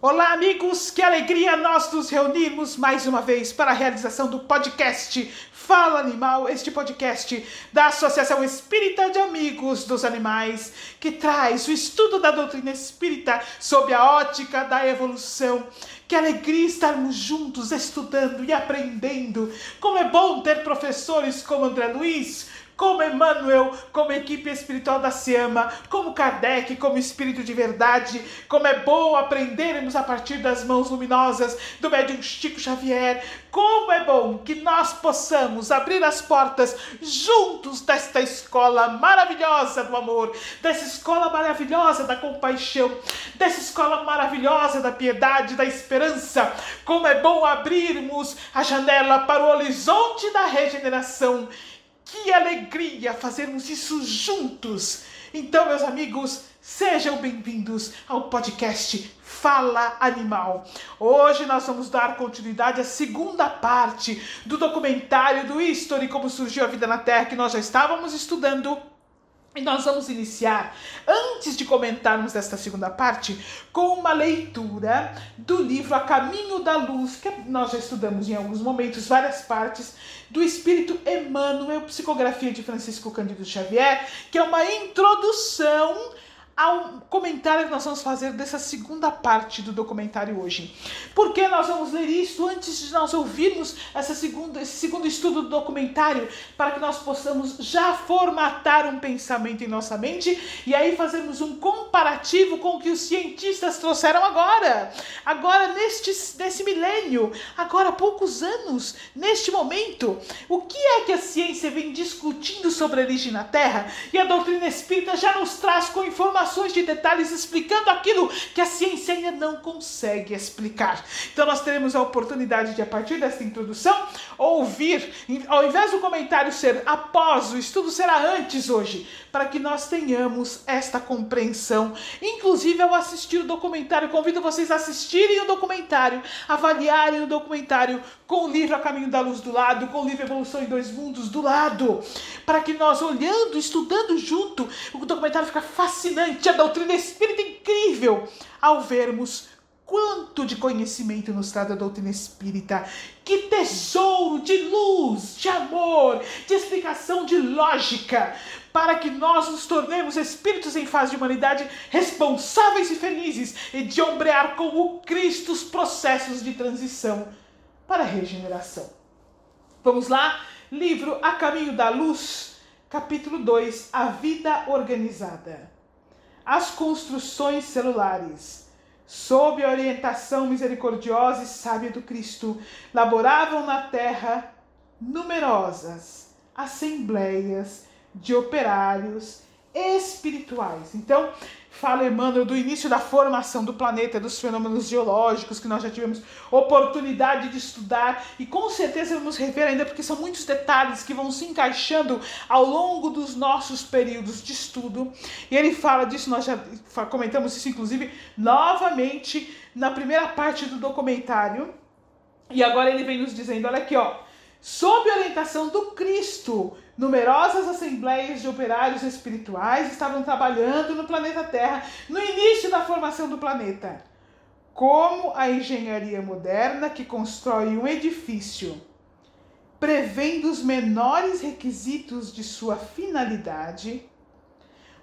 Olá, amigos! Que alegria nós nos reunirmos mais uma vez para a realização do podcast Fala Animal, este podcast da Associação Espírita de Amigos dos Animais, que traz o estudo da doutrina espírita sob a ótica da evolução. Que alegria estarmos juntos estudando e aprendendo. Como é bom ter professores como André Luiz como Emmanuel, como equipe espiritual da Siama, como Kardec, como espírito de verdade, como é bom aprendermos a partir das mãos luminosas do médium Chico Xavier, como é bom que nós possamos abrir as portas juntos desta escola maravilhosa do amor, dessa escola maravilhosa da compaixão, dessa escola maravilhosa da piedade, da esperança. Como é bom abrirmos a janela para o horizonte da regeneração que alegria fazermos isso juntos! Então, meus amigos, sejam bem-vindos ao podcast Fala Animal. Hoje nós vamos dar continuidade à segunda parte do documentário do History Como Surgiu a Vida na Terra, que nós já estávamos estudando e nós vamos iniciar, antes de comentarmos esta segunda parte, com uma leitura do livro A Caminho da Luz, que nós já estudamos em alguns momentos, várias partes, do Espírito Emmanuel, Psicografia de Francisco Cândido Xavier, que é uma introdução ao comentário que nós vamos fazer dessa segunda parte do documentário hoje. Por que nós vamos ler isso antes de nós ouvirmos essa segunda, esse segundo estudo do documentário, para que nós possamos já formatar um pensamento em nossa mente e aí fazermos um comparativo com o que os cientistas trouxeram agora. Agora, neste, nesse milênio, agora há poucos anos, neste momento. O que é que a ciência vem discutindo sobre a origem na Terra? E a doutrina espírita já nos traz com informações informações de detalhes explicando aquilo que a ciência ainda não consegue explicar. Então nós teremos a oportunidade de, a partir desta introdução, ouvir, ao invés do comentário ser após, o estudo será antes hoje, para que nós tenhamos esta compreensão. Inclusive, ao assistir o documentário, convido vocês a assistirem o documentário, avaliarem o documentário com o livro A Caminho da Luz do lado, com o livro Evolução em Dois Mundos do lado, para que nós, olhando, estudando junto, o documentário fica fascinante a doutrina espírita incrível ao vermos quanto de conhecimento traz a doutrina espírita. Que tesouro de luz, de amor, de explicação, de lógica, para que nós nos tornemos espíritos em fase de humanidade responsáveis e felizes e de ombrear com o Cristo os processos de transição para a regeneração. Vamos lá? Livro A Caminho da Luz, capítulo 2 A Vida Organizada as construções celulares, sob a orientação misericordiosa e sábia do Cristo, laboravam na terra numerosas assembleias de operários espirituais. Então, fala Emmanuel do início da formação do planeta, dos fenômenos geológicos que nós já tivemos oportunidade de estudar e com certeza vamos rever ainda porque são muitos detalhes que vão se encaixando ao longo dos nossos períodos de estudo. E ele fala disso, nós já comentamos isso inclusive novamente na primeira parte do documentário. E agora ele vem nos dizendo, olha aqui, ó, sob orientação do Cristo, Numerosas assembleias de operários espirituais estavam trabalhando no planeta Terra no início da formação do planeta. Como a engenharia moderna que constrói um edifício prevendo os menores requisitos de sua finalidade,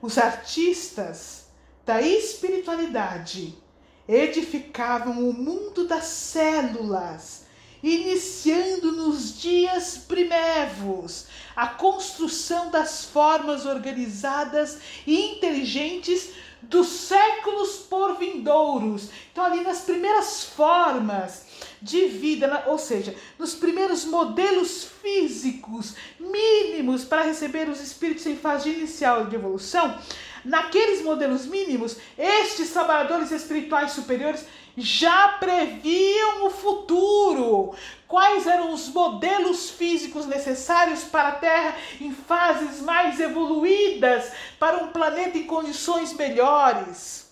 os artistas da espiritualidade edificavam o mundo das células iniciando nos dias primevos a construção das formas organizadas e inteligentes dos séculos por vindouros. Então, ali nas primeiras formas de vida, ou seja, nos primeiros modelos físicos mínimos para receber os espíritos em fase inicial de evolução, naqueles modelos mínimos, estes trabalhadores espirituais superiores já previam o futuro. Quais eram os modelos físicos necessários para a Terra em fases mais evoluídas, para um planeta em condições melhores?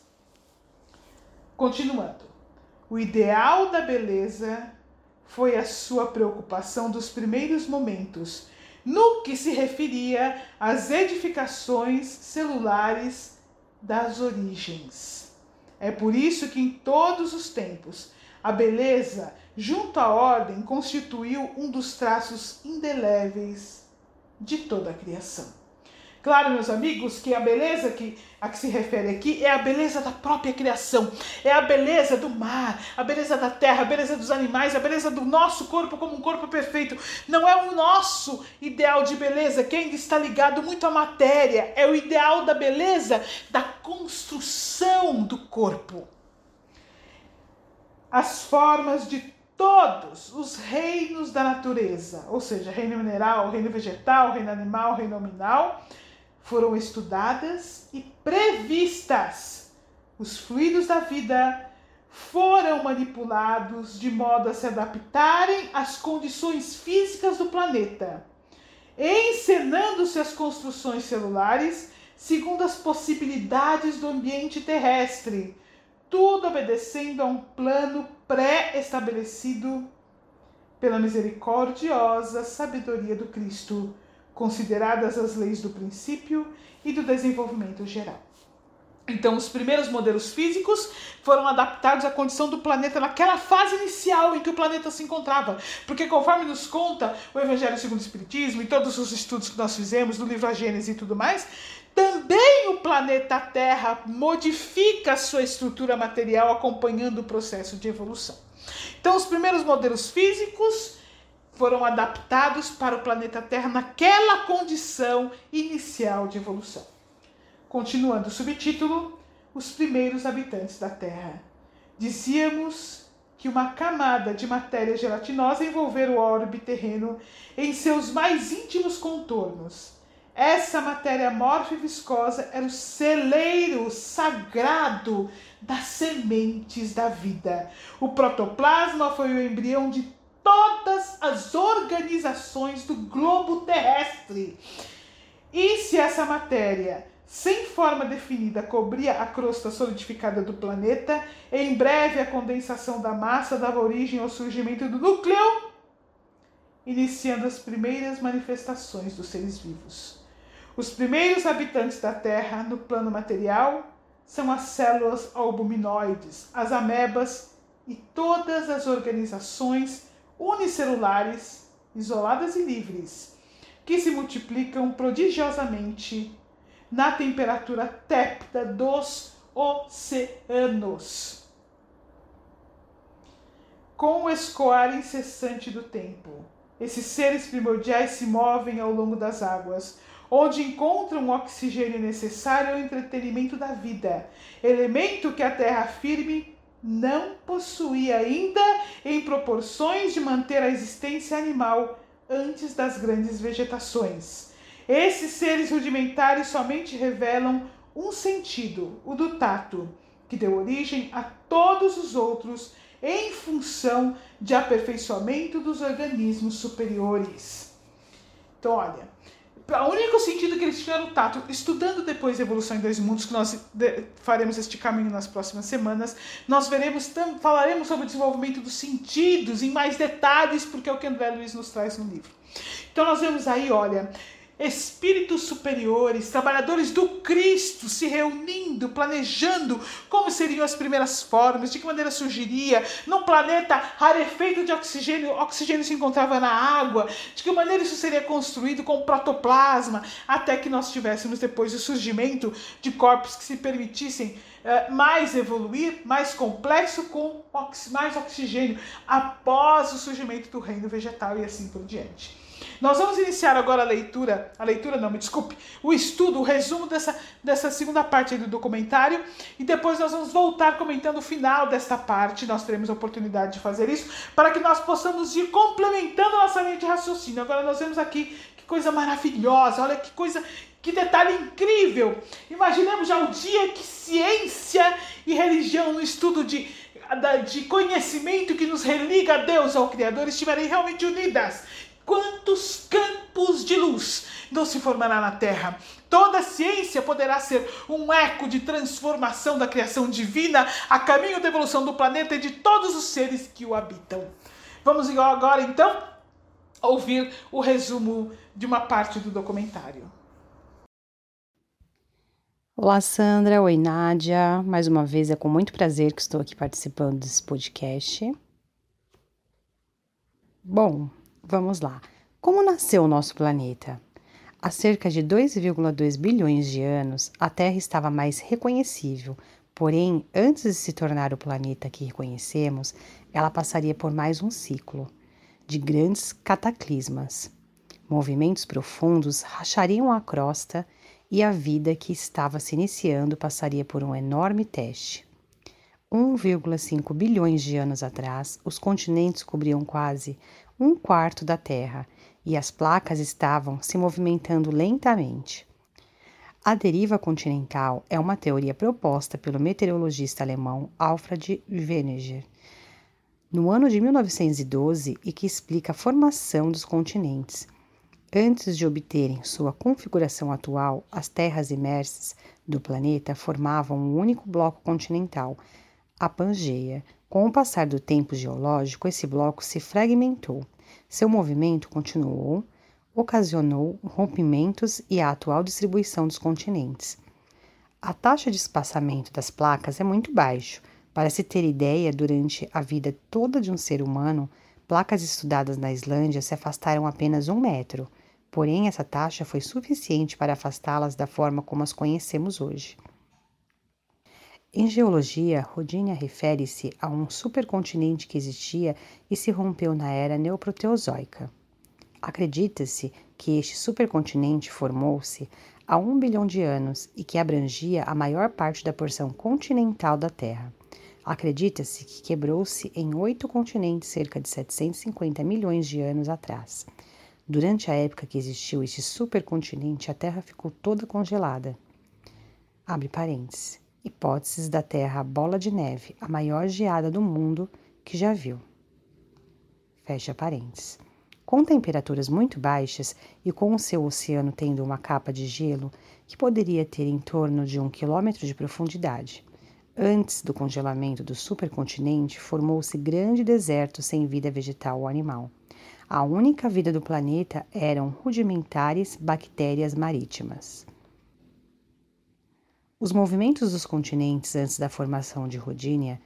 Continuando. O ideal da beleza foi a sua preocupação dos primeiros momentos, no que se referia às edificações celulares das origens. É por isso que em todos os tempos a beleza, junto à ordem, constituiu um dos traços indeléveis de toda a criação. Claro, meus amigos, que a beleza que, a que se refere aqui é a beleza da própria criação, é a beleza do mar, a beleza da terra, a beleza dos animais, a beleza do nosso corpo como um corpo perfeito. Não é o nosso ideal de beleza que ainda está ligado muito à matéria, é o ideal da beleza da construção do corpo. As formas de todos os reinos da natureza, ou seja, reino mineral, reino vegetal, reino animal, reino nominal, foram estudadas e previstas. Os fluidos da vida foram manipulados de modo a se adaptarem às condições físicas do planeta, encenando-se as construções celulares segundo as possibilidades do ambiente terrestre, tudo obedecendo a um plano pré-estabelecido pela misericordiosa sabedoria do Cristo consideradas as leis do princípio e do desenvolvimento geral. Então, os primeiros modelos físicos foram adaptados à condição do planeta naquela fase inicial em que o planeta se encontrava. Porque, conforme nos conta o Evangelho segundo o Espiritismo e todos os estudos que nós fizemos do livro A Gênesis e tudo mais, também o planeta Terra modifica sua estrutura material acompanhando o processo de evolução. Então, os primeiros modelos físicos foram adaptados para o planeta Terra naquela condição inicial de evolução. Continuando o subtítulo, os primeiros habitantes da Terra. Dizíamos que uma camada de matéria gelatinosa envolvera o orbe terreno em seus mais íntimos contornos. Essa matéria amorfa e viscosa era o celeiro sagrado das sementes da vida. O protoplasma foi o embrião de todas as organizações do globo terrestre. E se essa matéria, sem forma definida, cobria a crosta solidificada do planeta, em breve a condensação da massa dava origem ao surgimento do núcleo, iniciando as primeiras manifestações dos seres vivos. Os primeiros habitantes da Terra no plano material são as células albuminoides, as amebas e todas as organizações unicelulares, isoladas e livres, que se multiplicam prodigiosamente na temperatura tépida dos oceanos. Com o escoar incessante do tempo, esses seres primordiais se movem ao longo das águas, onde encontram o oxigênio necessário ao entretenimento da vida, elemento que a terra firme não possuía ainda em proporções de manter a existência animal antes das grandes vegetações. Esses seres rudimentares somente revelam um sentido, o do tato, que deu origem a todos os outros em função de aperfeiçoamento dos organismos superiores. Então, olha, o único sentido que eles tiveram tato, estudando depois evolução em dois mundos, que nós faremos este caminho nas próximas semanas, nós veremos, falaremos sobre o desenvolvimento dos sentidos em mais detalhes, porque é o que André Luiz nos traz no livro. Então nós vemos aí, olha, espíritos superiores, trabalhadores do Cristo se reunindo, planejando como seriam as primeiras formas, de que maneira surgiria num planeta rarefeito de oxigênio, oxigênio se encontrava na água, de que maneira isso seria construído com protoplasma, até que nós tivéssemos depois o surgimento de corpos que se permitissem eh, mais evoluir, mais complexo, com mais oxigênio, após o surgimento do reino vegetal e assim por diante. Nós vamos iniciar agora a leitura, a leitura não, me desculpe, o estudo, o resumo dessa, dessa segunda parte do documentário e depois nós vamos voltar comentando o final desta parte, nós teremos a oportunidade de fazer isso, para que nós possamos ir complementando a nossa linha de raciocínio. Agora nós vemos aqui que coisa maravilhosa, olha que coisa, que detalhe incrível. Imaginemos já o dia que ciência e religião no estudo de, de conhecimento que nos religa a Deus, ao Criador, estiverem realmente unidas quantos campos de luz não se formará na Terra. Toda ciência poderá ser um eco de transformação da criação divina a caminho da evolução do planeta e de todos os seres que o habitam. Vamos agora então ouvir o resumo de uma parte do documentário. Olá, Sandra. Oi, Nádia. Mais uma vez é com muito prazer que estou aqui participando desse podcast. Bom, vamos lá. Como nasceu o nosso planeta? Há cerca de 2,2 bilhões de anos, a Terra estava mais reconhecível, porém, antes de se tornar o planeta que reconhecemos, ela passaria por mais um ciclo de grandes cataclismas. Movimentos profundos rachariam a crosta e a vida que estava se iniciando passaria por um enorme teste. 1,5 bilhões de anos atrás, os continentes cobriam quase um quarto da Terra e as placas estavam se movimentando lentamente. A deriva continental é uma teoria proposta pelo meteorologista alemão Alfred Wegener no ano de 1912 e que explica a formação dos continentes Antes de obterem sua configuração atual, as terras imersas do planeta formavam um único bloco continental, a Pangeia. Com o passar do tempo geológico, esse bloco se fragmentou. Seu movimento continuou, ocasionou rompimentos e a atual distribuição dos continentes. A taxa de espaçamento das placas é muito baixa. Para se ter ideia, durante a vida toda de um ser humano, placas estudadas na Islândia se afastaram apenas um metro. Porém, essa taxa foi suficiente para afastá-las da forma como as conhecemos hoje. Em geologia, Rodínia refere-se a um supercontinente que existia e se rompeu na era neoproteozoica. Acredita-se que este supercontinente formou-se há um bilhão de anos e que abrangia a maior parte da porção continental da Terra. Acredita-se que quebrou-se em oito continentes cerca de 750 milhões de anos atrás. Durante a época que existiu este supercontinente, a Terra ficou toda congelada. Abre parênteses. Hipóteses da Terra bola de neve, a maior geada do mundo que já viu. Fecha parênteses. Com temperaturas muito baixas e com o seu oceano tendo uma capa de gelo que poderia ter em torno de um quilômetro de profundidade. Antes do congelamento do supercontinente, formou-se grande deserto sem vida vegetal ou animal. A única vida do planeta eram rudimentares bactérias marítimas. Os movimentos dos continentes antes da formação de Rodínia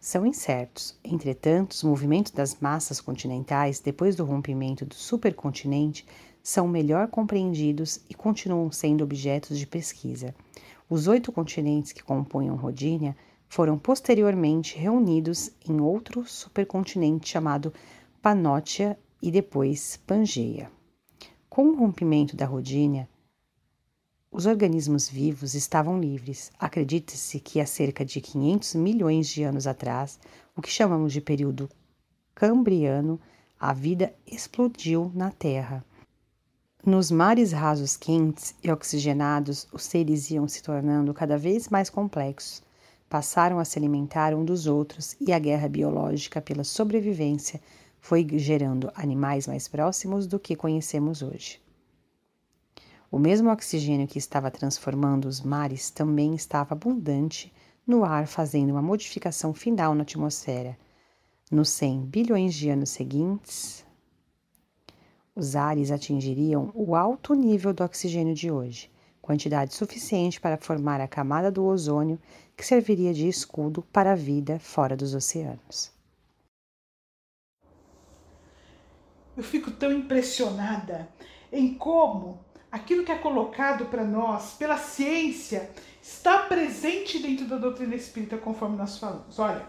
são incertos. Entretanto, os movimentos das massas continentais depois do rompimento do supercontinente são melhor compreendidos e continuam sendo objetos de pesquisa. Os oito continentes que compunham Rodínia foram posteriormente reunidos em outro supercontinente chamado Panótia e depois Pangeia. Com o rompimento da Rodínia, os organismos vivos estavam livres. Acredita-se que há cerca de 500 milhões de anos atrás, o que chamamos de período Cambriano, a vida explodiu na Terra. Nos mares rasos quentes e oxigenados, os seres iam se tornando cada vez mais complexos. Passaram a se alimentar um dos outros e a guerra biológica pela sobrevivência foi gerando animais mais próximos do que conhecemos hoje. O mesmo oxigênio que estava transformando os mares também estava abundante no ar, fazendo uma modificação final na atmosfera. Nos 100 bilhões de anos seguintes, os ares atingiriam o alto nível do oxigênio de hoje, quantidade suficiente para formar a camada do ozônio que serviria de escudo para a vida fora dos oceanos. eu fico tão impressionada em como aquilo que é colocado para nós pela ciência está presente dentro da doutrina espírita, conforme nós falamos. Olha,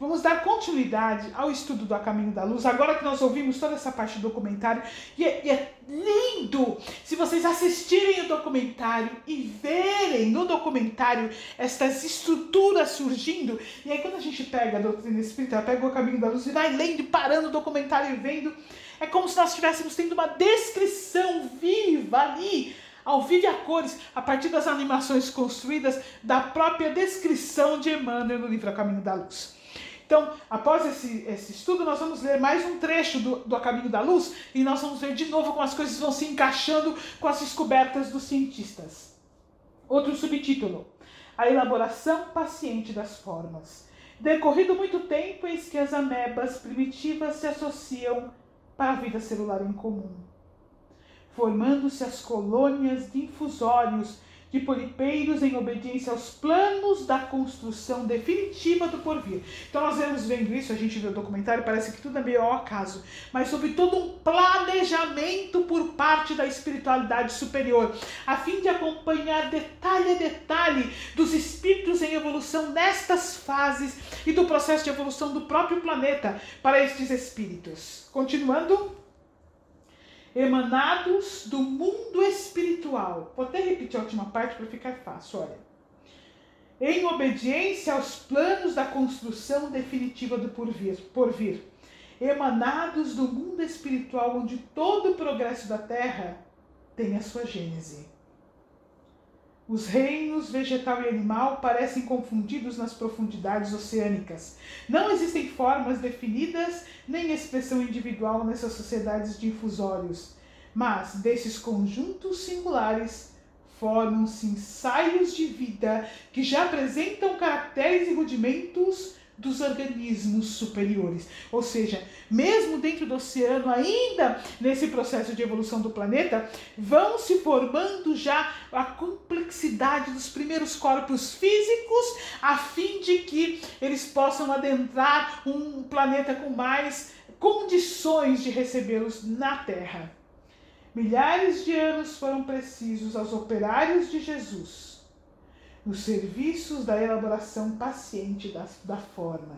vamos dar continuidade ao estudo do A Caminho da Luz, agora que nós ouvimos toda essa parte do documentário, e é, e é lindo se vocês assistirem o documentário e verem no documentário estas estruturas surgindo. E aí, quando a gente pega a doutrina espírita, pega o Caminho da Luz e vai lendo, parando o documentário e vendo é como se nós estivéssemos tendo uma descrição viva ali, ao vivo e a cores, a partir das animações construídas da própria descrição de Emmanuel no livro A Caminho da Luz. Então, após esse, esse estudo, nós vamos ler mais um trecho do, do A Caminho da Luz e nós vamos ver de novo como as coisas vão se encaixando com as descobertas dos cientistas. Outro subtítulo: A elaboração paciente das formas. Decorrido muito tempo, eis que as amebas primitivas se associam para a vida celular em comum, formando-se as colônias de infusórios de polipeiros em obediência aos planos da construção definitiva do porvir. Então nós vemos vendo isso, a gente vê o documentário, parece que tudo é meio ao acaso, mas sobre todo um planejamento por parte da espiritualidade superior, a fim de acompanhar detalhe a detalhe dos espíritos em evolução nestas fases e do processo de evolução do próprio planeta para estes espíritos. Continuando, emanados do mundo espiritual. Vou até repetir a última parte para ficar fácil, olha. Em obediência aos planos da construção definitiva do porvir, porvir, emanados do mundo espiritual onde todo o progresso da Terra tem a sua gênese. Os reinos vegetal e animal parecem confundidos nas profundidades oceânicas. Não existem formas definidas nem expressão individual nessas sociedades de infusórios, mas desses conjuntos singulares formam-se ensaios de vida que já apresentam caracteres e rudimentos dos organismos superiores. Ou seja, mesmo dentro do oceano, ainda nesse processo de evolução do planeta, vão se formando já a complexidade dos primeiros corpos físicos, a fim de que eles possam adentrar um planeta com mais condições de recebê-los na Terra. Milhares de anos foram precisos aos operários de Jesus nos serviços da elaboração paciente da, da forma.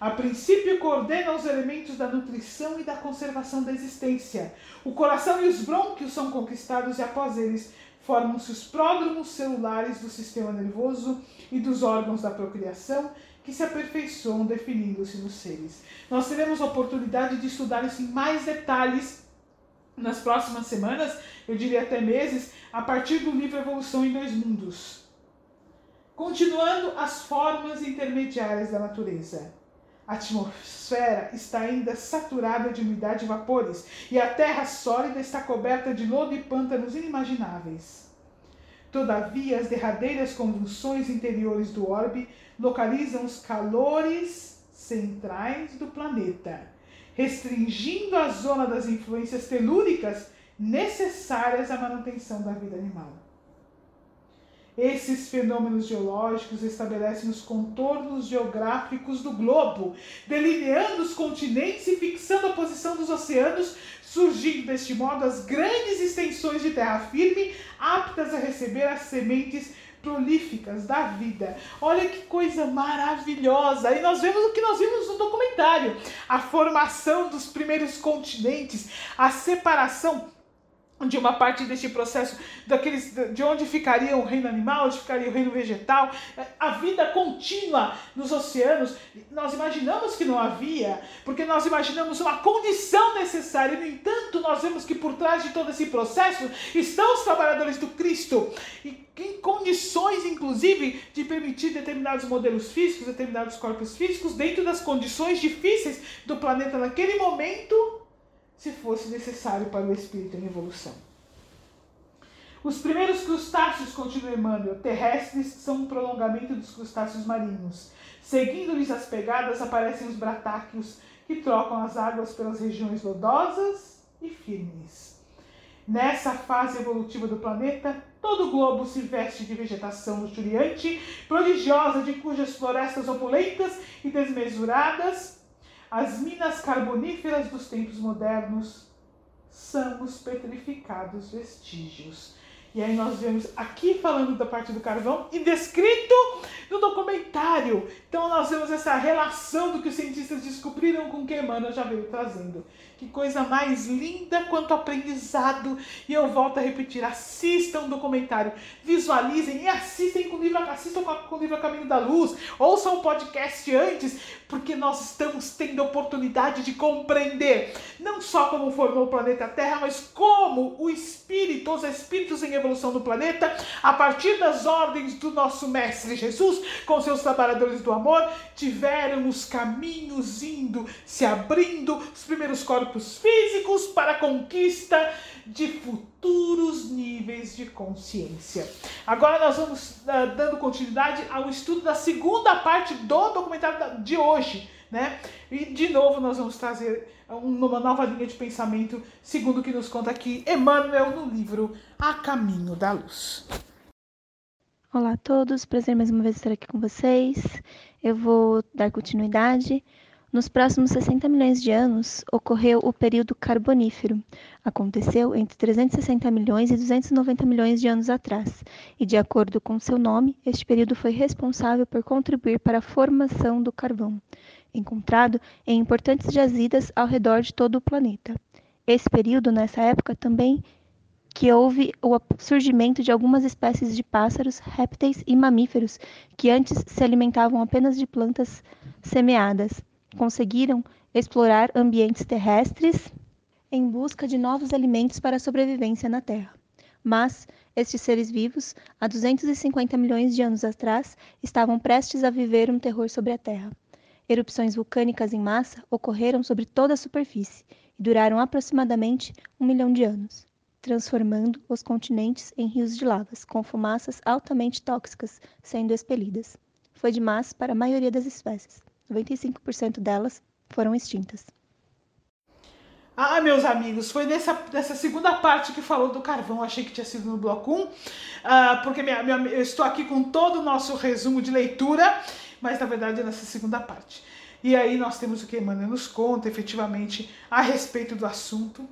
A princípio, coordena os elementos da nutrição e da conservação da existência. O coração e os brônquios são conquistados e, após eles, formam-se os pródromos celulares do sistema nervoso e dos órgãos da procriação, que se aperfeiçoam definindo-se nos seres. Nós teremos a oportunidade de estudar isso em mais detalhes nas próximas semanas, eu diria até meses, a partir do livro Evolução em Dois Mundos. Continuando as formas intermediárias da natureza. A atmosfera está ainda saturada de umidade e vapores, e a terra sólida está coberta de lodo e pântanos inimagináveis. Todavia, as derradeiras convulsões interiores do orbe localizam os calores centrais do planeta, restringindo a zona das influências telúricas necessárias à manutenção da vida animal. Esses fenômenos geológicos estabelecem os contornos geográficos do globo, delineando os continentes e fixando a posição dos oceanos, surgindo deste modo as grandes extensões de terra firme, aptas a receber as sementes prolíficas da vida. Olha que coisa maravilhosa! E nós vemos o que nós vimos no documentário: a formação dos primeiros continentes, a separação de uma parte deste processo, daqueles, de onde ficaria o reino animal, onde ficaria o reino vegetal, a vida contínua nos oceanos. Nós imaginamos que não havia, porque nós imaginamos uma condição necessária. No entanto, nós vemos que por trás de todo esse processo estão os trabalhadores do Cristo, e em condições, inclusive, de permitir determinados modelos físicos, determinados corpos físicos, dentro das condições difíceis do planeta naquele momento se fosse necessário para o espírito em evolução. Os primeiros crustáceos, continua Emmanuel, terrestres, são um prolongamento dos crustáceos marinhos. Seguindo-lhes as pegadas, aparecem os bratáquios, que trocam as águas pelas regiões lodosas e firmes. Nessa fase evolutiva do planeta, todo o globo se veste de vegetação luxuriante, prodigiosa, de cujas florestas opulentas e desmesuradas as minas carboníferas dos tempos modernos são os petrificados vestígios. E aí nós vemos aqui falando da parte do carvão e descrito no documentário. Então nós vemos essa relação do que os cientistas descobriram com o que Emmanuel já veio trazendo. Que coisa mais linda quanto aprendizado. E eu volto a repetir, assistam o documentário, visualizem e assistem com o livro, assistam com o livro Caminho da Luz, ouçam o podcast antes, porque nós estamos tendo a oportunidade de compreender não só como formou o planeta Terra, mas como o espírito, os espíritos em evolução do planeta, a partir das ordens do nosso mestre Jesus, com seus trabalhadores do amor, tiveram os caminhos indo, se abrindo, os primeiros corpos corpos físicos para a conquista de futuros níveis de consciência. Agora nós vamos uh, dando continuidade ao estudo da segunda parte do documentário de hoje, né? E de novo nós vamos trazer uma nova linha de pensamento, segundo o que nos conta aqui Emmanuel no livro A Caminho da Luz. Olá a todos, prazer mais uma vez estar aqui com vocês. Eu vou dar continuidade. Nos próximos 60 milhões de anos ocorreu o período Carbonífero. Aconteceu entre 360 milhões e 290 milhões de anos atrás, e de acordo com seu nome, este período foi responsável por contribuir para a formação do carvão, encontrado em importantes jazidas ao redor de todo o planeta. Esse período, nessa época, também que houve o surgimento de algumas espécies de pássaros, répteis e mamíferos que antes se alimentavam apenas de plantas semeadas. Conseguiram explorar ambientes terrestres em busca de novos alimentos para a sobrevivência na Terra. Mas estes seres vivos, há 250 milhões de anos atrás, estavam prestes a viver um terror sobre a Terra. Erupções vulcânicas em massa ocorreram sobre toda a superfície e duraram aproximadamente um milhão de anos transformando os continentes em rios de lavas, com fumaças altamente tóxicas sendo expelidas. Foi demais para a maioria das espécies. 95% delas foram extintas. Ah, meus amigos, foi nessa, nessa segunda parte que falou do carvão. Achei que tinha sido no bloco 1, uh, ah, porque minha, minha, eu estou aqui com todo o nosso resumo de leitura, mas na verdade é nessa segunda parte. E aí nós temos o que Emmanuel nos conta efetivamente a respeito do assunto.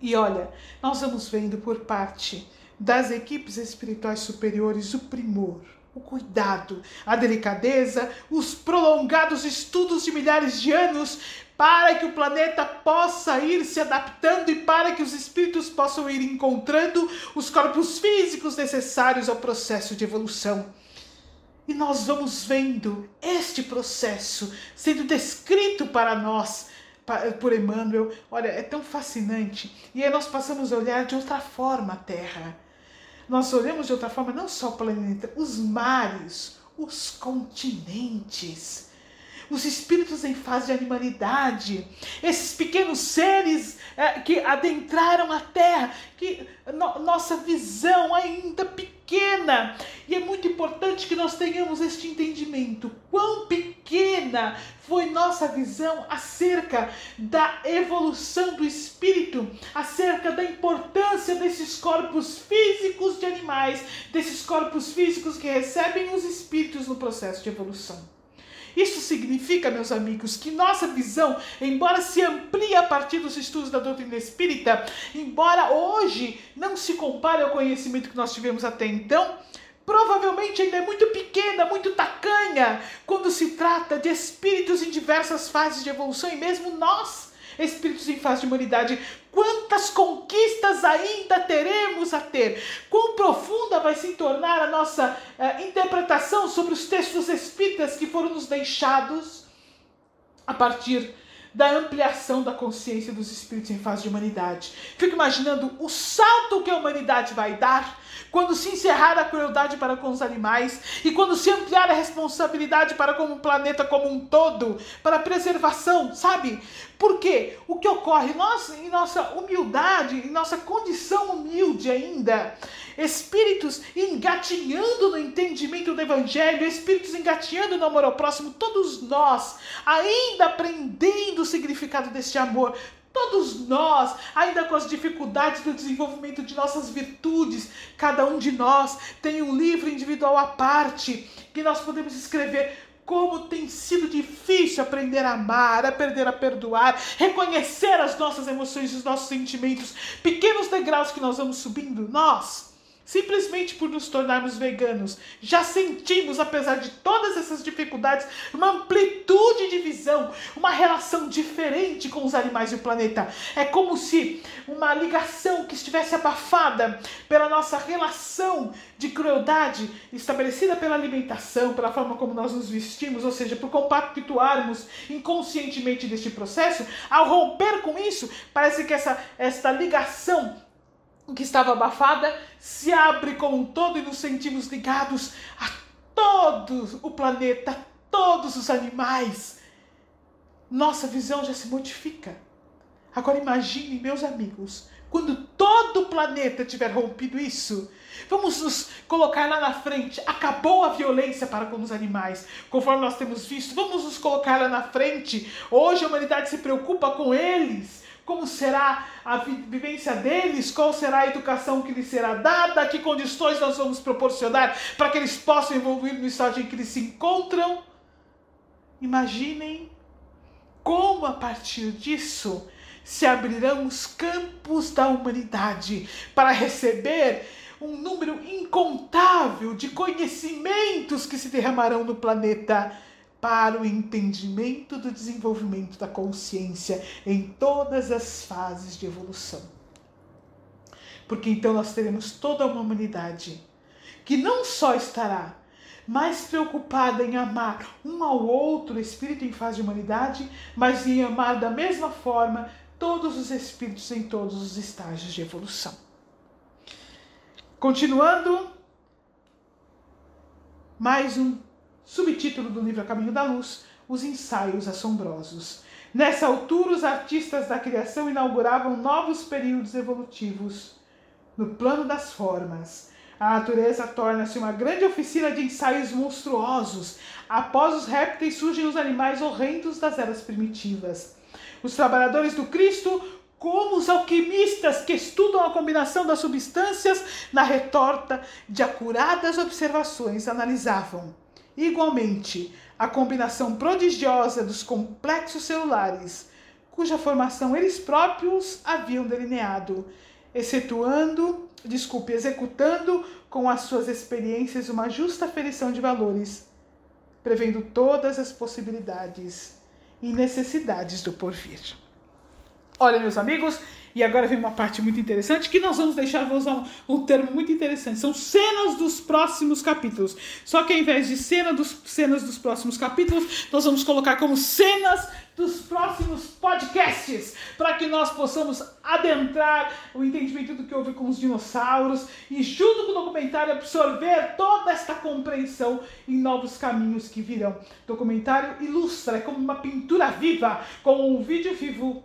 E olha, nós vamos vendo por parte das equipes espirituais superiores o primor, o cuidado, a delicadeza, os prolongados estudos de milhares de anos para que o planeta possa ir se adaptando e para que os espíritos possam ir encontrando os corpos físicos necessários ao processo de evolução. E nós vamos vendo este processo sendo descrito para nós por Emmanuel. Olha, é tão fascinante. E aí nós passamos a olhar de outra forma a Terra. Nós olhamos de outra forma não só o planeta, os mares, os continentes. Os espíritos em fase de animalidade, esses pequenos seres é, que adentraram a Terra, que no, nossa visão ainda pequena. E é muito importante que nós tenhamos este entendimento. Quão pequena foi nossa visão acerca da evolução do espírito, acerca da importância desses corpos físicos de animais, desses corpos físicos que recebem os espíritos no processo de evolução. Isso significa, meus amigos, que nossa visão, embora se amplie a partir dos estudos da doutrina espírita, embora hoje não se compare ao conhecimento que nós tivemos até então, provavelmente ainda é muito pequena, muito tacanha, quando se trata de espíritos em diversas fases de evolução e mesmo nós espíritos em fase de humanidade, quantas conquistas ainda teremos a ter? Quão profunda vai se tornar a nossa uh, interpretação sobre os textos espíritas que foram nos deixados a partir da ampliação da consciência dos espíritos em fase de humanidade. Fico imaginando o salto que a humanidade vai dar quando se encerrar a crueldade para com os animais e quando se ampliar a responsabilidade para com o planeta como um todo, para a preservação, sabe? Porque o que ocorre? Nós, em nossa humildade, em nossa condição humilde ainda, espíritos engatinhando no entendimento do Evangelho, espíritos engatinhando no amor ao próximo, todos nós ainda aprendendo o significado deste amor, Todos nós, ainda com as dificuldades do desenvolvimento de nossas virtudes, cada um de nós tem um livro individual à parte que nós podemos escrever como tem sido difícil aprender a amar, aprender a perdoar, reconhecer as nossas emoções, os nossos sentimentos, pequenos degraus que nós vamos subindo, nós Simplesmente por nos tornarmos veganos, já sentimos, apesar de todas essas dificuldades, uma amplitude de visão, uma relação diferente com os animais e o planeta. É como se uma ligação que estivesse abafada pela nossa relação de crueldade estabelecida pela alimentação, pela forma como nós nos vestimos, ou seja, por compactuarmos inconscientemente deste processo, ao romper com isso, parece que essa, esta ligação que estava abafada se abre como um todo e nos sentimos ligados a todo o planeta, a todos os animais. Nossa visão já se modifica. Agora imagine, meus amigos, quando todo o planeta tiver rompido isso, vamos nos colocar lá na frente. Acabou a violência para com os animais, conforme nós temos visto. Vamos nos colocar lá na frente. Hoje a humanidade se preocupa com eles como será a vivência deles, qual será a educação que lhes será dada, que condições nós vamos proporcionar para que eles possam evoluir no estágio em que eles se encontram. Imaginem como a partir disso se abrirão os campos da humanidade para receber um número incontável de conhecimentos que se derramarão no planeta para o entendimento do desenvolvimento da consciência em todas as fases de evolução. Porque então nós teremos toda uma humanidade que não só estará mais preocupada em amar um ao outro, espírito em fase de humanidade, mas em amar da mesma forma todos os espíritos em todos os estágios de evolução. Continuando, mais um subtítulo do livro A Caminho da Luz: Os Ensaios Assombrosos. Nessa altura, os artistas da criação inauguravam novos períodos evolutivos. No plano das formas, a natureza torna-se uma grande oficina de ensaios monstruosos. Após os répteis surgem os animais horrendos das eras primitivas. Os trabalhadores do Cristo, como os alquimistas que estudam a combinação das substâncias na retorta de acuradas observações, analisavam igualmente a combinação prodigiosa dos complexos celulares, cuja formação eles próprios haviam delineado, excetuando, desculpe, executando com as suas experiências uma justa aferição de valores, prevendo todas as possibilidades e necessidades do porvir. Olha, meus amigos, e agora vem uma parte muito interessante que nós vamos deixar, vou usar um, um, termo muito interessante. São cenas dos próximos capítulos. Só que ao invés de cena dos, cenas dos próximos capítulos, nós vamos colocar como cenas dos próximos podcasts, para que nós possamos adentrar o entendimento do que houve com os dinossauros e, junto com o documentário, absorver toda esta compreensão em novos caminhos que virão. O documentário ilustra, é como uma pintura viva, como um vídeo vivo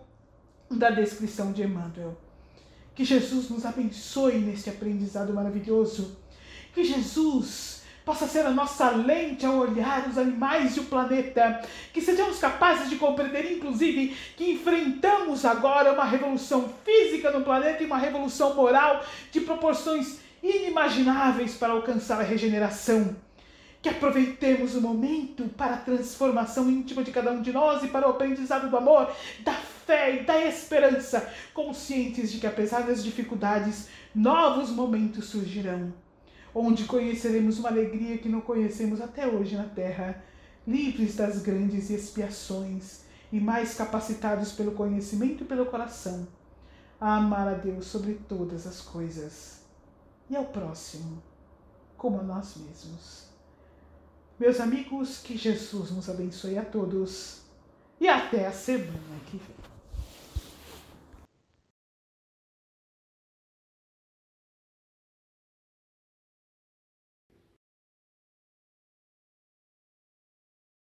da descrição de Emmanuel. Que Jesus nos abençoe neste aprendizado maravilhoso. Que Jesus possa ser a nossa lente ao olhar os animais e o planeta. Que sejamos capazes de compreender, inclusive, que enfrentamos agora uma revolução física no planeta e uma revolução moral de proporções inimagináveis para alcançar a regeneração. Que aproveitemos o momento para a transformação íntima de cada um de nós e para o aprendizado do amor, da fé e da esperança, conscientes de que, apesar das dificuldades, novos momentos surgirão, onde conheceremos uma alegria que não conhecemos até hoje na Terra, livres das grandes expiações e mais capacitados pelo conhecimento e pelo coração, a amar a Deus sobre todas as coisas e ao próximo, como a nós mesmos. Meus amigos, que Jesus nos abençoe a todos e até a semana que vem.